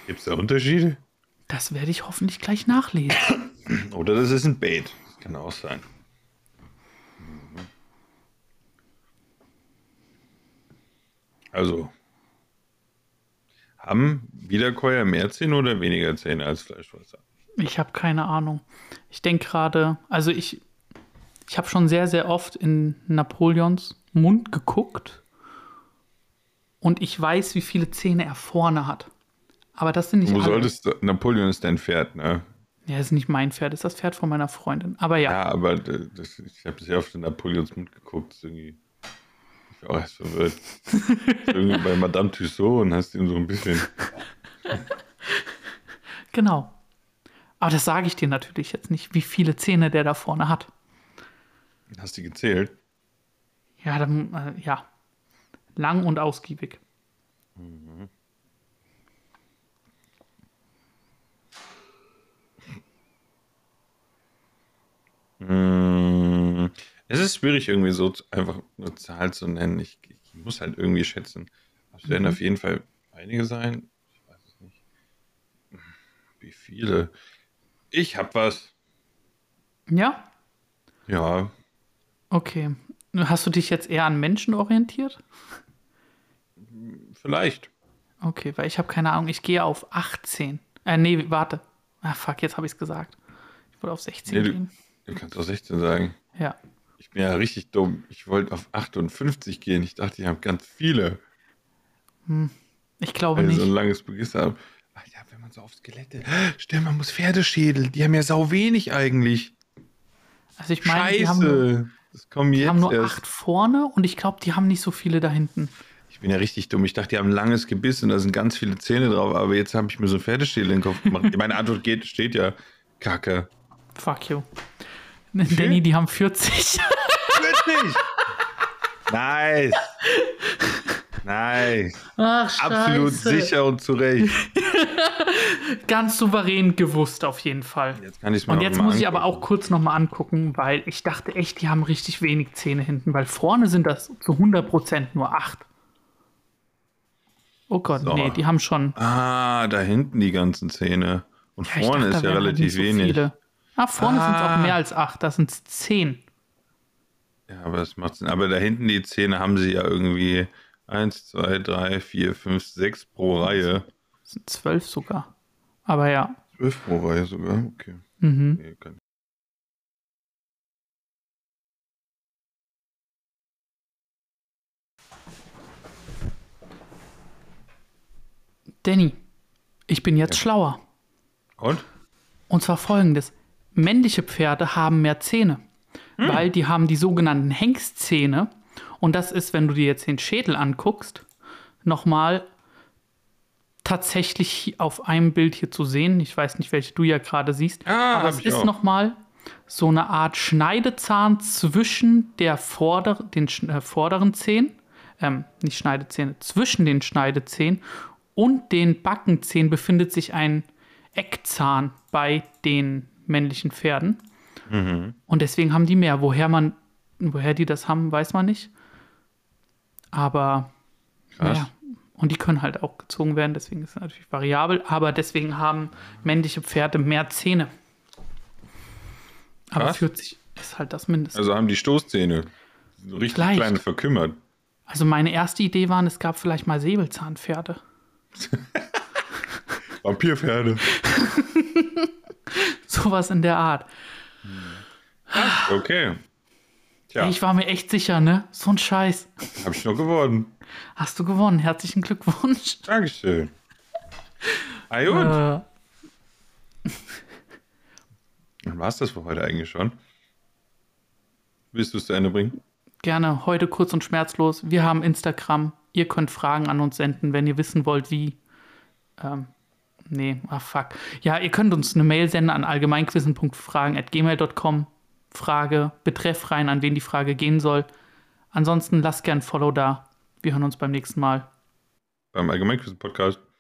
Gibt es da Unterschiede? Das werde ich hoffentlich gleich nachlesen. Oder das ist ein Bait. Das kann auch sein. Also, haben Wiederkäuer mehr Zähne oder weniger Zähne als Fleischfresser? Ich habe keine Ahnung. Ich denke gerade, also ich, ich habe schon sehr, sehr oft in Napoleons Mund geguckt und ich weiß, wie viele Zähne er vorne hat. Aber das sind nicht Du alle. solltest, Napoleon ist dein Pferd, ne? Ja, das ist nicht mein Pferd, ist das Pferd von meiner Freundin. Aber ja, Ja, aber das, ich habe sehr oft in Napoleons Mund geguckt. Irgendwie, ich war auch erst verwirrt. irgendwie bei Madame Tussaud und hast ihn so ein bisschen. genau. Aber das sage ich dir natürlich jetzt nicht, wie viele Zähne der da vorne hat. Hast du gezählt? Ja, dann, äh, ja. Lang und ausgiebig. Mm, Es ist schwierig, irgendwie so einfach eine Zahl zu nennen. Ich, ich muss halt irgendwie schätzen. Es werden auf jeden Fall einige sein. Ich weiß es nicht. Wie viele? Ich hab was. Ja? Ja, Okay. Hast du dich jetzt eher an Menschen orientiert? vielleicht. Okay, weil ich habe keine Ahnung. Ich gehe auf 18. Äh, nee, warte. Ah, fuck, jetzt habe ich es gesagt. Ich wollte auf 16 Nee, du- gehen. Du kannst auch 16 sagen. Ja. Ich bin ja richtig dumm. Ich wollte auf 58 gehen. Ich dachte, ich habe ganz viele, Ich glaube ich nicht. so ein langes Register habe. Ach ja, wenn man so auf Skelette. Stimmt, man muss Pferdeschädel. Die haben ja sau wenig eigentlich. Also ich meine, die haben, Scheiße. Das kommen die jetzt haben nur erst. acht vorne und ich glaube, die haben nicht so viele da hinten. Ich bin ja richtig dumm. Ich dachte, die haben ein langes Gebiss und da sind ganz viele Zähne drauf. Aber jetzt habe ich mir so ein Pferdeschädel in den Kopf gemacht. Meine Antwort geht, steht ja Kacke. Fuck you. Danny, die haben 40. Wirklich? nice. Nice. Ach, Absolut sicher und zu Recht. Ganz souverän gewusst, auf jeden Fall. Jetzt kann ich es mir Und jetzt muss ich aber angucken. auch kurz nochmal angucken, weil ich dachte echt, die haben richtig wenig Zähne hinten, weil vorne sind das zu 100% nur 8. Oh Gott, So. nee, die haben schon. Ah, da hinten die ganzen Zähne. Und Ja, vorne dachte, ist ja halt relativ so wenig. Viele. Ah, vorne sind es Ah. auch mehr als acht, das sind zehn. Ja, aber das macht Sinn. Aber da hinten die Zähne haben sie ja irgendwie 1, 2, 3, 4, 5, 6 pro Reihe. Sind zwölf sogar. Aber ja. 12 pro Reihe sogar. Okay. Mhm. Nee, kann- Danny, ich bin jetzt Ja. schlauer. Und? Und zwar folgendes. Männliche Pferde haben mehr Zähne, Hm. weil die haben die sogenannten Hengstzähne. Und das ist, wenn du dir jetzt den Schädel anguckst, nochmal tatsächlich auf einem Bild hier zu sehen. Ich weiß nicht, welche du ja gerade siehst. Ah, aber es ist nochmal so eine Art Schneidezahn zwischen der vorder den äh, vorderen Zähnen, ähm, nicht Schneidezähne, zwischen den Schneidezähnen und den Backenzähnen befindet sich ein Eckzahn bei den männlichen Pferden. Mhm. Und deswegen haben die mehr. Woher man, woher die das haben, weiß man nicht. Aber Krass. ja. Und die können halt auch gezogen werden, deswegen ist es natürlich variabel, aber deswegen haben männliche Pferde mehr Zähne. Aber Krass. 40 ist halt das Mindeste. Also haben die Stoßzähne richtig Vielleicht. klein verkümmert. Also meine erste Idee waren, es gab vielleicht mal Säbelzahnpferde. Vampirpferde. Sowas in der Art. Okay. Tja, Ich war mir echt sicher, ne? So ein Scheiß. habe ich noch geworden. Hast du gewonnen. Herzlichen Glückwunsch. Dankeschön. Ah, gut. Äh, Dann war es das für heute eigentlich schon. Willst du es zu Ende bringen? gerne heute kurz und schmerzlos. Wir haben Instagram. Ihr könnt Fragen an uns senden, wenn ihr wissen wollt, wie. Ähm, nee, ah fuck. Ja, ihr könnt uns eine Mail senden an allgemeinquissen.fragen.gmail.com. Frage, Betreff rein, an wen die Frage gehen soll. Ansonsten lasst gern ein Follow da. Wir hören uns beim nächsten Mal. Beim Allgemeinquissen-Podcast.